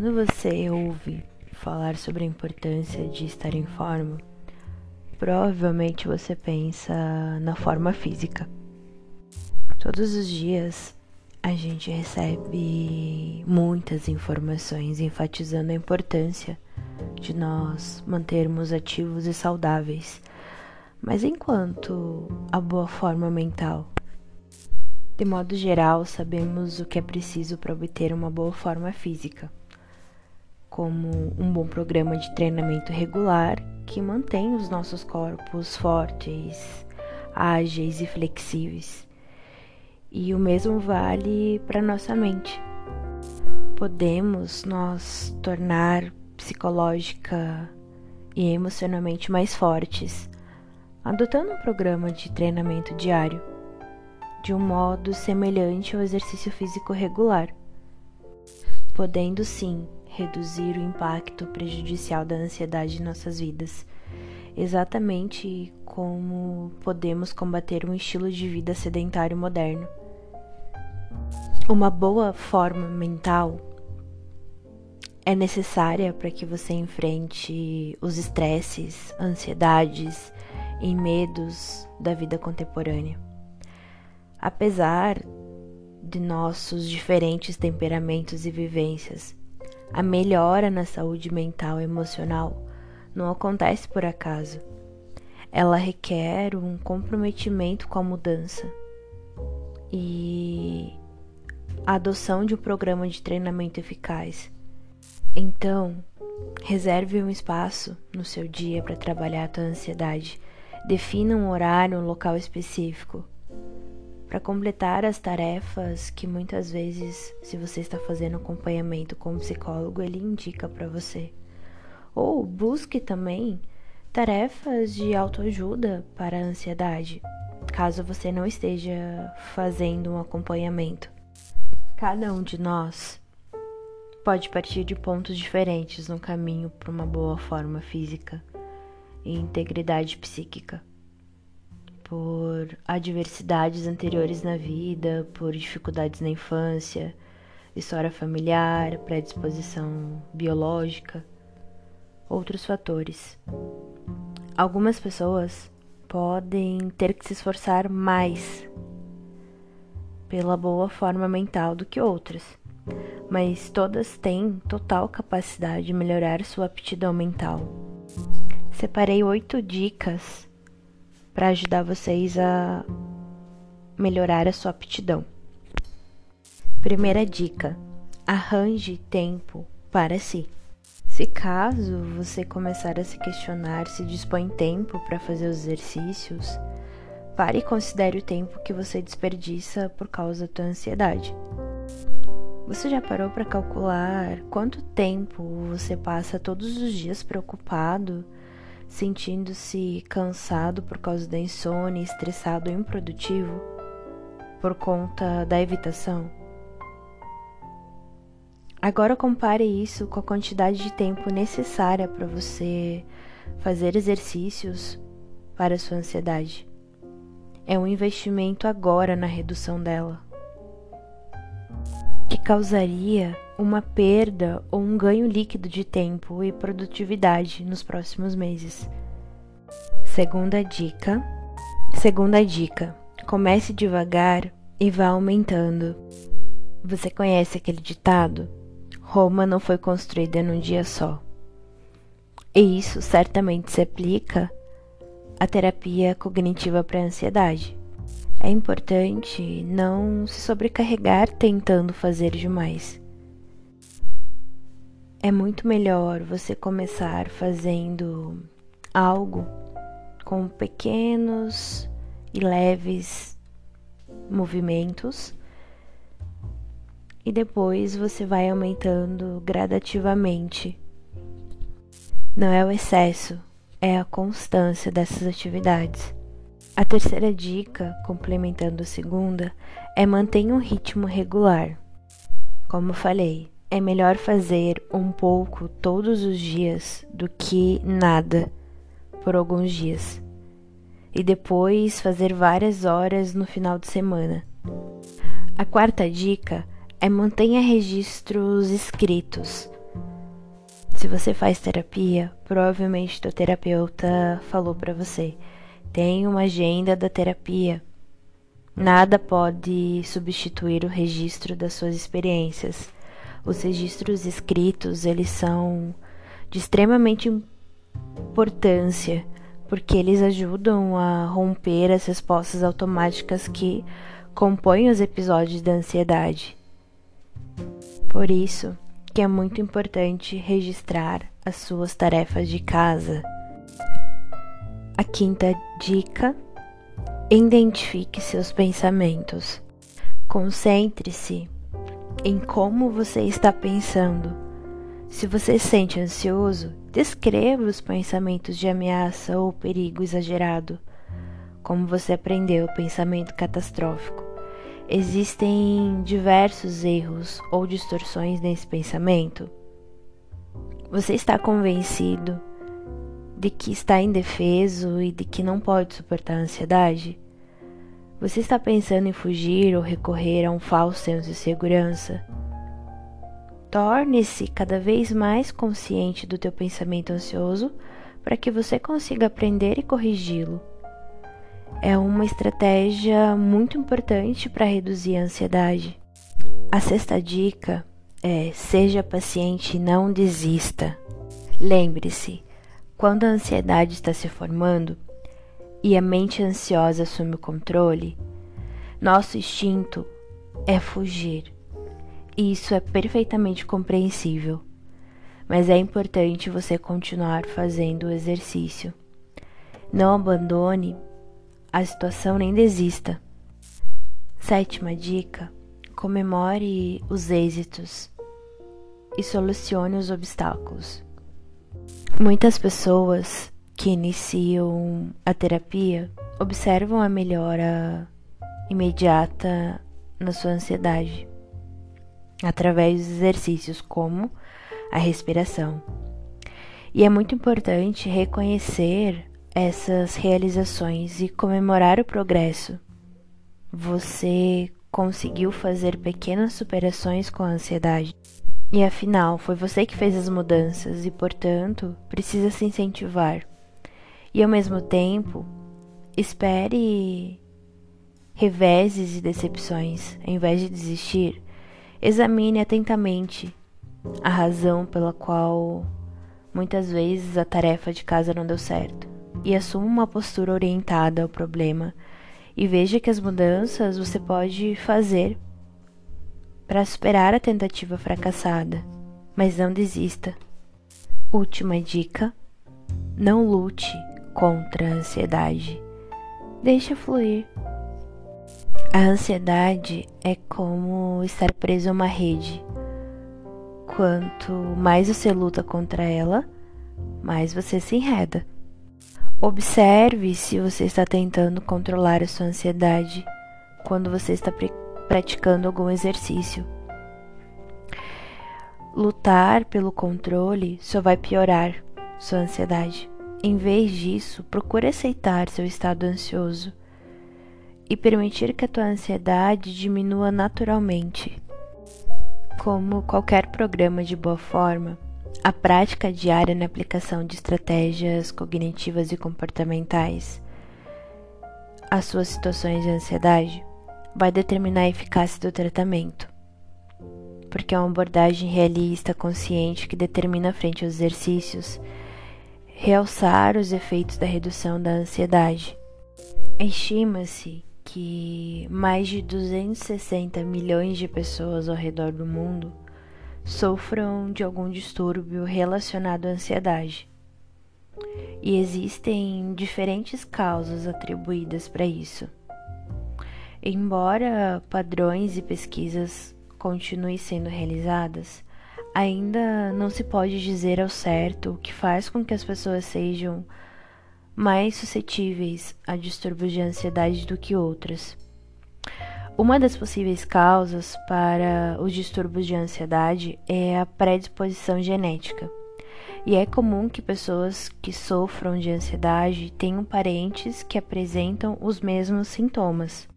Quando você ouve falar sobre a importância de estar em forma, provavelmente você pensa na forma física. Todos os dias a gente recebe muitas informações enfatizando a importância de nós mantermos ativos e saudáveis. Mas enquanto a boa forma mental? De modo geral, sabemos o que é preciso para obter uma boa forma física como um bom programa de treinamento regular que mantém os nossos corpos fortes, ágeis e flexíveis. E o mesmo vale para nossa mente. Podemos nós tornar psicológica e emocionalmente mais fortes, adotando um programa de treinamento diário, de um modo semelhante ao exercício físico regular, podendo sim reduzir o impacto prejudicial da ansiedade em nossas vidas, exatamente como podemos combater um estilo de vida sedentário moderno. Uma boa forma mental é necessária para que você enfrente os estresses, ansiedades e medos da vida contemporânea. Apesar de nossos diferentes temperamentos e vivências, a melhora na saúde mental e emocional não acontece por acaso. Ela requer um comprometimento com a mudança e a adoção de um programa de treinamento eficaz. Então, reserve um espaço no seu dia para trabalhar a tua ansiedade. Defina um horário, um local específico para completar as tarefas que muitas vezes, se você está fazendo acompanhamento com um psicólogo, ele indica para você. Ou busque também tarefas de autoajuda para a ansiedade, caso você não esteja fazendo um acompanhamento. Cada um de nós pode partir de pontos diferentes no caminho para uma boa forma física e integridade psíquica por adversidades anteriores na vida, por dificuldades na infância, história familiar, predisposição biológica, outros fatores. Algumas pessoas podem ter que se esforçar mais pela boa forma mental do que outras, mas todas têm total capacidade de melhorar sua aptidão mental. Separei oito dicas para ajudar vocês a melhorar a sua aptidão. Primeira dica: arranje tempo para si. Se caso você começar a se questionar se dispõe tempo para fazer os exercícios, pare e considere o tempo que você desperdiça por causa da tua ansiedade. Você já parou para calcular quanto tempo você passa todos os dias preocupado sentindo-se cansado por causa da insônia, estressado ou improdutivo por conta da evitação? Agora compare isso com a quantidade de tempo necessária para você fazer exercícios para a sua ansiedade. É um investimento agora na redução dela, que causaria uma perda ou um ganho líquido de tempo e produtividade nos próximos meses. Segunda dica. Segunda dica: comece devagar e vá aumentando. Você conhece aquele ditado? Roma não foi construída num dia só. E isso certamente se aplica à terapia cognitiva para a ansiedade. É importante não se sobrecarregar tentando fazer demais. É muito melhor você começar fazendo algo com pequenos e leves movimentos e depois você vai aumentando gradativamente. Não é o excesso, é a constância dessas atividades. A terceira dica, complementando a segunda, é manter um ritmo regular. Como falei, é melhor fazer um pouco todos os dias do que nada por alguns dias. E depois fazer várias horas no final de semana. A quarta dica é mantenha registros escritos Se você faz terapia, provavelmente teu terapeuta falou para você: tem uma agenda da terapia. Nada pode substituir o registro das suas experiências. Os registros escritos, eles são de extremamente importância, porque eles ajudam a romper as respostas automáticas que compõem os episódios da ansiedade. Por isso que é muito importante registrar as suas tarefas de casa. A quinta dica: identifique seus pensamentos. Concentre-se em como você está pensando. Se você se sente ansioso, descreva os pensamentos de ameaça ou perigo exagerado. Como você aprendeu o pensamento catastrófico. Existem diversos erros ou distorções nesse pensamento. Você está convencido de que está indefeso e de que não pode suportar a ansiedade? Você está pensando em fugir ou recorrer a um falso senso de segurança? Torne-se cada vez mais consciente do teu pensamento ansioso para que você consiga aprender e corrigi-lo. É uma estratégia muito importante para reduzir a ansiedade. A sexta dica é: seja paciente e não desista. Lembre-se, quando a ansiedade está se formando, e a mente ansiosa assume o controle, nosso instinto é fugir. E isso é perfeitamente compreensível. Mas é importante você continuar fazendo o exercício. Não abandone a situação nem desista. Sétima dica: comemore os êxitos e solucione os obstáculos. Muitas pessoas que iniciam a terapia observam a melhora imediata na sua ansiedade através dos exercícios como a respiração. E é muito importante reconhecer essas realizações e comemorar o progresso. Você conseguiu fazer pequenas superações com a ansiedade. E afinal, foi você que fez as mudanças e, portanto, precisa se incentivar. E ao mesmo tempo, espere reveses e decepções. Em vez de desistir, examine atentamente a razão pela qual muitas vezes a tarefa de casa não deu certo e assuma uma postura orientada ao problema e veja que as mudanças você pode fazer para superar a tentativa fracassada, mas não desista. Última dica: não lute contra a ansiedade. Deixa fluir. A ansiedade é como estar preso a uma rede. Quanto mais você luta contra ela, mais você se enreda. Observe se você está tentando controlar a sua ansiedade quando você está praticando algum exercício. Lutar pelo controle só vai piorar sua ansiedade. Em vez disso, procure aceitar seu estado ansioso e permitir que a tua ansiedade diminua naturalmente. Como qualquer programa de boa forma, a prática diária na aplicação de estratégias cognitivas e comportamentais às suas situações de ansiedade vai determinar a eficácia do tratamento, porque é uma abordagem realista, consciente, que determina, frente aos exercícios, realçar os efeitos da redução da ansiedade. Estima-se que mais de 260 milhões de pessoas ao redor do mundo sofram de algum distúrbio relacionado à ansiedade. E existem diferentes causas atribuídas para isso. Embora padrões e pesquisas continuem sendo realizadas, ainda não se pode dizer ao certo o que faz com que as pessoas sejam mais suscetíveis a distúrbios de ansiedade do que outras. Uma das possíveis causas para os distúrbios de ansiedade é a predisposição genética. E é comum que pessoas que sofram de ansiedade tenham parentes que apresentam os mesmos sintomas.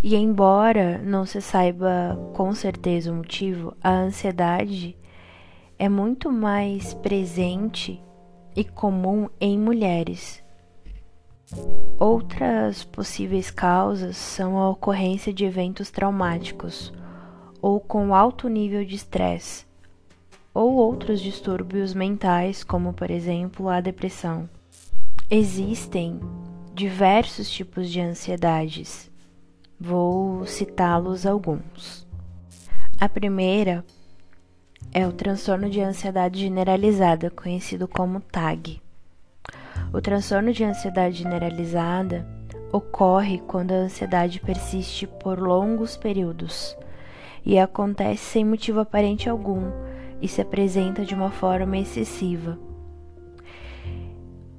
E embora não se saiba com certeza o motivo, a ansiedade é muito mais presente e comum em mulheres. Outras possíveis causas são a ocorrência de eventos traumáticos ou com alto nível de estresse, ou outros distúrbios mentais, como por exemplo a depressão. Existem diversos tipos de ansiedades. Vou citá-los alguns. A primeira é o transtorno de ansiedade generalizada, conhecido como TAG. O transtorno de ansiedade generalizada ocorre quando a ansiedade persiste por longos períodos e acontece sem motivo aparente algum e se apresenta de uma forma excessiva.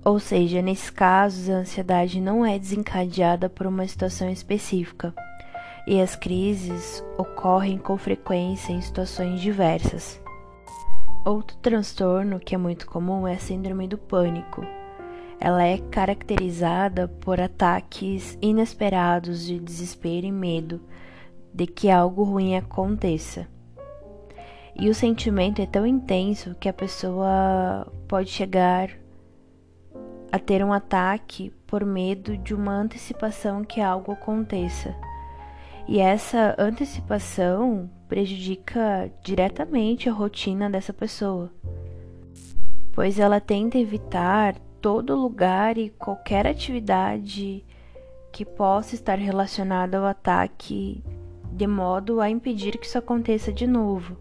Ou seja, nesses casos, a ansiedade não é desencadeada por uma situação específica, e as crises ocorrem com frequência em situações diversas. Outro transtorno que é muito comum é a síndrome do pânico. Ela é caracterizada por ataques inesperados de desespero e medo de que algo ruim aconteça. E o sentimento é tão intenso que a pessoa pode chegar a ter um ataque por medo de uma antecipação que algo aconteça. E essa antecipação prejudica diretamente a rotina dessa pessoa, pois ela tenta evitar todo lugar e qualquer atividade que possa estar relacionada ao ataque, de modo a impedir que isso aconteça de novo.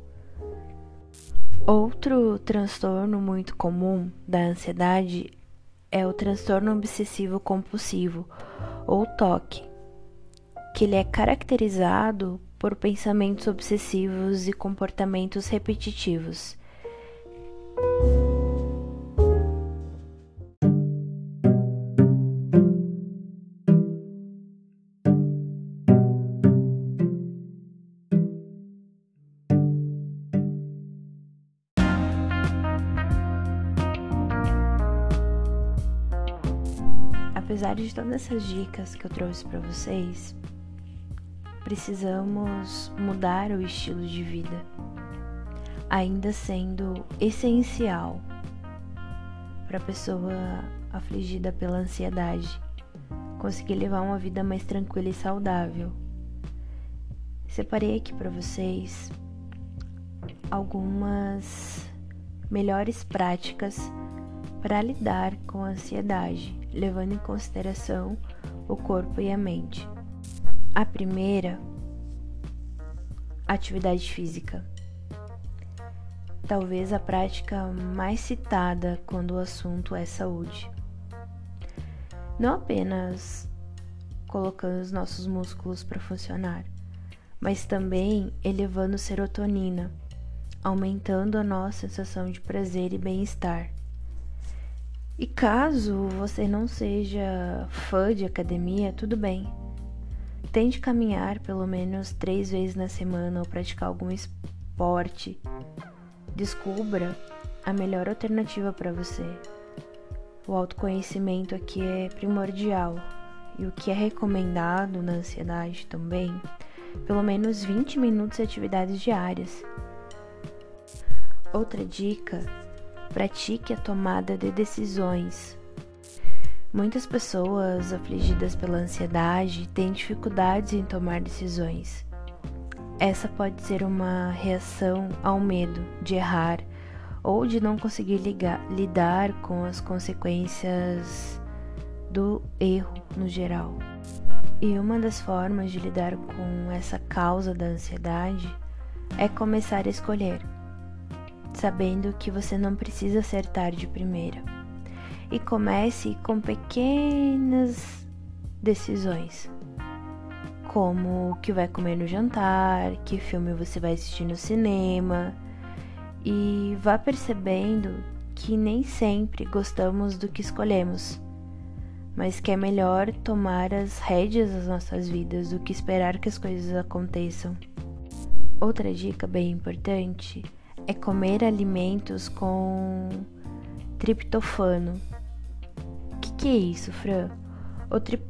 Outro transtorno muito comum da ansiedade é o transtorno obsessivo compulsivo, ou TOC, que ele é caracterizado por pensamentos obsessivos e comportamentos repetitivos. apesar de todas essas dicas que eu trouxe para vocês, precisamos mudar o estilo de vida, ainda sendo essencial para a pessoa afligida pela ansiedade conseguir levar uma vida mais tranquila e saudável. Separei aqui para vocês algumas melhores práticas para lidar com a ansiedade levando em consideração o corpo e a mente. A primeira, atividade física. Talvez a prática mais citada quando o assunto é saúde. Não apenas colocando os nossos músculos para funcionar, mas também elevando serotonina, aumentando a nossa sensação de prazer e bem-estar. E caso você não seja fã de academia, tudo bem. Tente caminhar pelo menos três vezes na semana ou praticar algum esporte. Descubra a melhor alternativa para você. O autoconhecimento aqui é primordial e o que é recomendado na ansiedade também, pelo menos 20 minutos de atividades diárias. Outra dica pratique a tomada de decisões. Muitas pessoas afligidas pela ansiedade têm dificuldades em tomar decisões. Essa pode ser uma reação ao medo de errar ou de não conseguir ligar, lidar com as consequências do erro no geral. E uma das formas de lidar com essa causa da ansiedade é começar a escolher sabendo que você não precisa acertar de primeira. E comece com pequenas decisões, como o que vai comer no jantar, que filme você vai assistir no cinema, e vá percebendo que nem sempre gostamos do que escolhemos, mas que é melhor tomar as rédeas das nossas vidas do que esperar que as coisas aconteçam. Outra dica bem importante é comer alimentos com triptofano. Que, é isso, Fran? O tri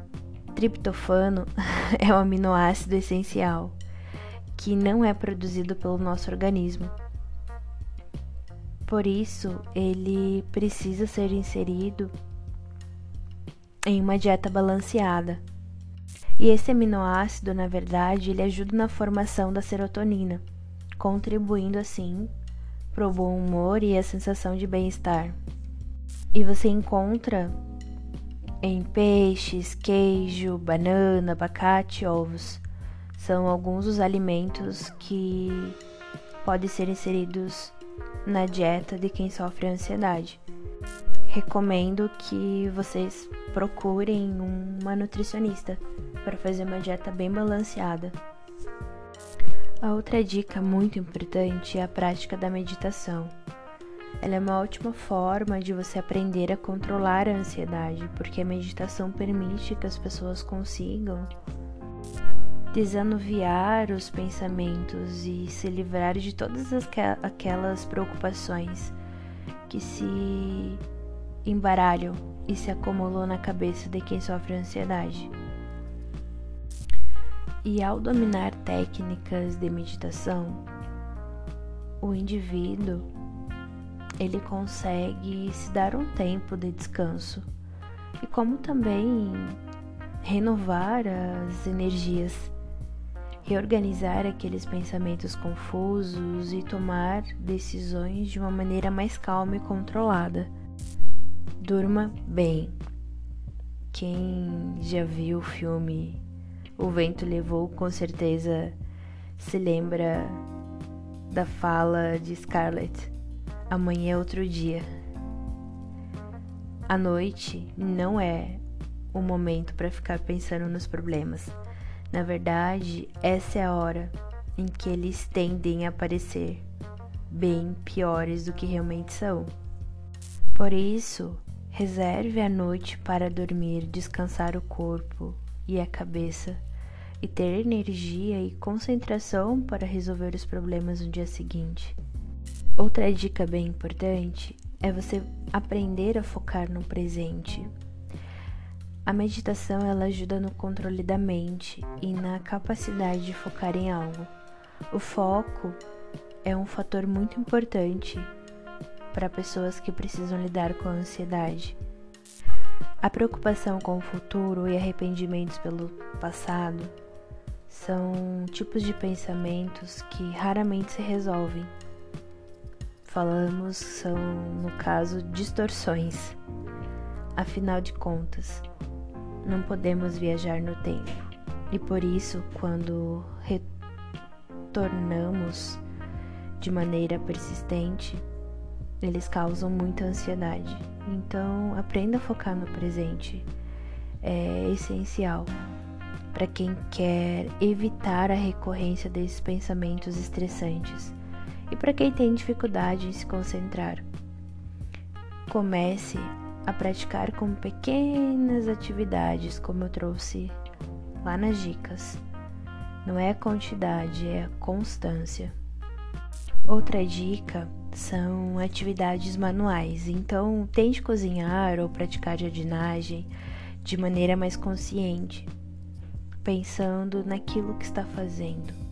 triptofano é um aminoácido essencial que não é produzido pelo nosso organismo. Por isso, ele precisa ser inserido em uma dieta balanceada. E esse aminoácido, na verdade, ele ajuda na formação da serotonina, contribuindo assim para o bom humor e a sensação de bem-estar. E você encontra em peixes, queijo, banana, abacate, ovos. São alguns dos alimentos que podem ser inseridos na dieta de quem sofre ansiedade. Recomendo que vocês procurem uma nutricionista para fazer uma dieta bem balanceada. A outra dica muito importante é a prática da meditação. Ela é uma ótima forma de você aprender a controlar a ansiedade, porque a meditação permite que as pessoas consigam desanuviar os pensamentos e se livrar de todas aquelas preocupações que se embaralham e se acumulam na cabeça de quem sofre ansiedade. E ao dominar técnicas de meditação, o indivíduo ele consegue se dar um tempo de descanso e como também renovar as energias, reorganizar aqueles pensamentos confusos e tomar decisões de uma maneira mais calma e controlada. Durma bem. Quem já viu o filme O Vento Levou, com certeza se lembra da fala de Scarlett amanhã é outro dia. A noite não é o momento para ficar pensando nos problemas. Na verdade, essa é a hora em que eles tendem a parecer bem piores do que realmente são. Por isso, reserve a noite para dormir, descansar o corpo e a cabeça e ter energia e concentração para resolver os problemas no dia seguinte. Outra dica bem importante é você aprender a focar no presente. A meditação ela ajuda no controle da mente e na capacidade de focar em algo. O foco é um fator muito importante para pessoas que precisam lidar com a ansiedade. A preocupação com o futuro e arrependimentos pelo passado são tipos de pensamentos que raramente se resolvem falamos são, no caso, distorções. Afinal de contas, não podemos viajar no tempo e por isso, quando retornamos de maneira persistente, eles causam muita ansiedade. Então, aprenda a focar no presente. É essencial para quem quer evitar a recorrência desses pensamentos estressantes e para quem tem dificuldade em se concentrar. Comece a praticar com pequenas atividades, como eu trouxe lá nas dicas. Não é a quantidade, é a constância. Outra dica são atividades manuais. Então, tente cozinhar ou praticar jardinagem de maneira mais consciente, pensando naquilo que está fazendo.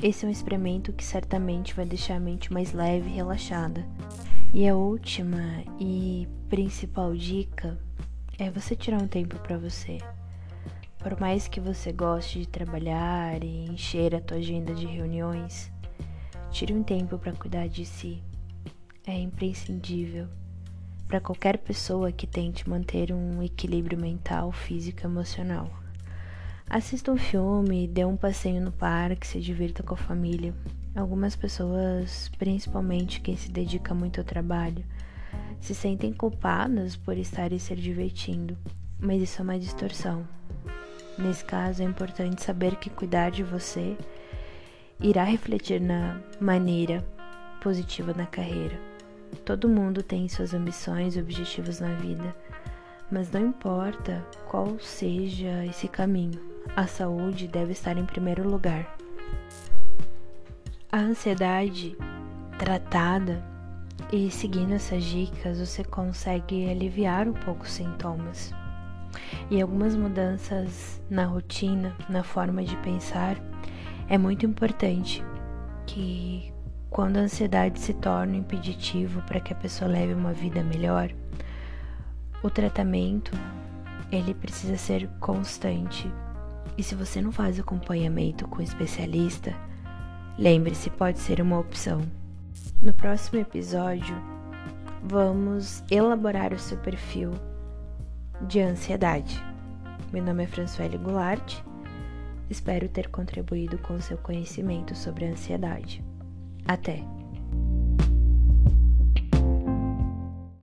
Esse é um experimento que certamente vai deixar a mente mais leve e relaxada. E a última e principal dica é você tirar um tempo para você. Por mais que você goste de trabalhar e encher a tua agenda de reuniões, tire um tempo para cuidar de si. É imprescindível para qualquer pessoa que tente manter um equilíbrio mental, físico e emocional. Assista um filme, dê um passeio no parque, se divirta com a família. Algumas pessoas, principalmente quem se dedica muito ao trabalho, se sentem culpadas por estarem se divertindo, mas isso é uma distorção. Nesse caso, é importante saber que cuidar de você irá refletir na maneira positiva na carreira. Todo mundo tem suas ambições e objetivos na vida, mas não importa qual seja esse caminho, a saúde deve estar em primeiro lugar. A ansiedade tratada e seguindo essas dicas, você consegue aliviar um pouco os sintomas. E algumas mudanças na rotina, na forma de pensar, é muito importante que quando a ansiedade se torna um impeditivo para que a pessoa leve uma vida melhor, o tratamento ele precisa ser constante. E se você não faz acompanhamento com um especialista, lembre-se, pode ser uma opção. No próximo episódio, vamos elaborar o seu perfil de ansiedade. Meu nome é Françoele Goulart. Espero ter contribuído com seu conhecimento sobre a ansiedade. Até!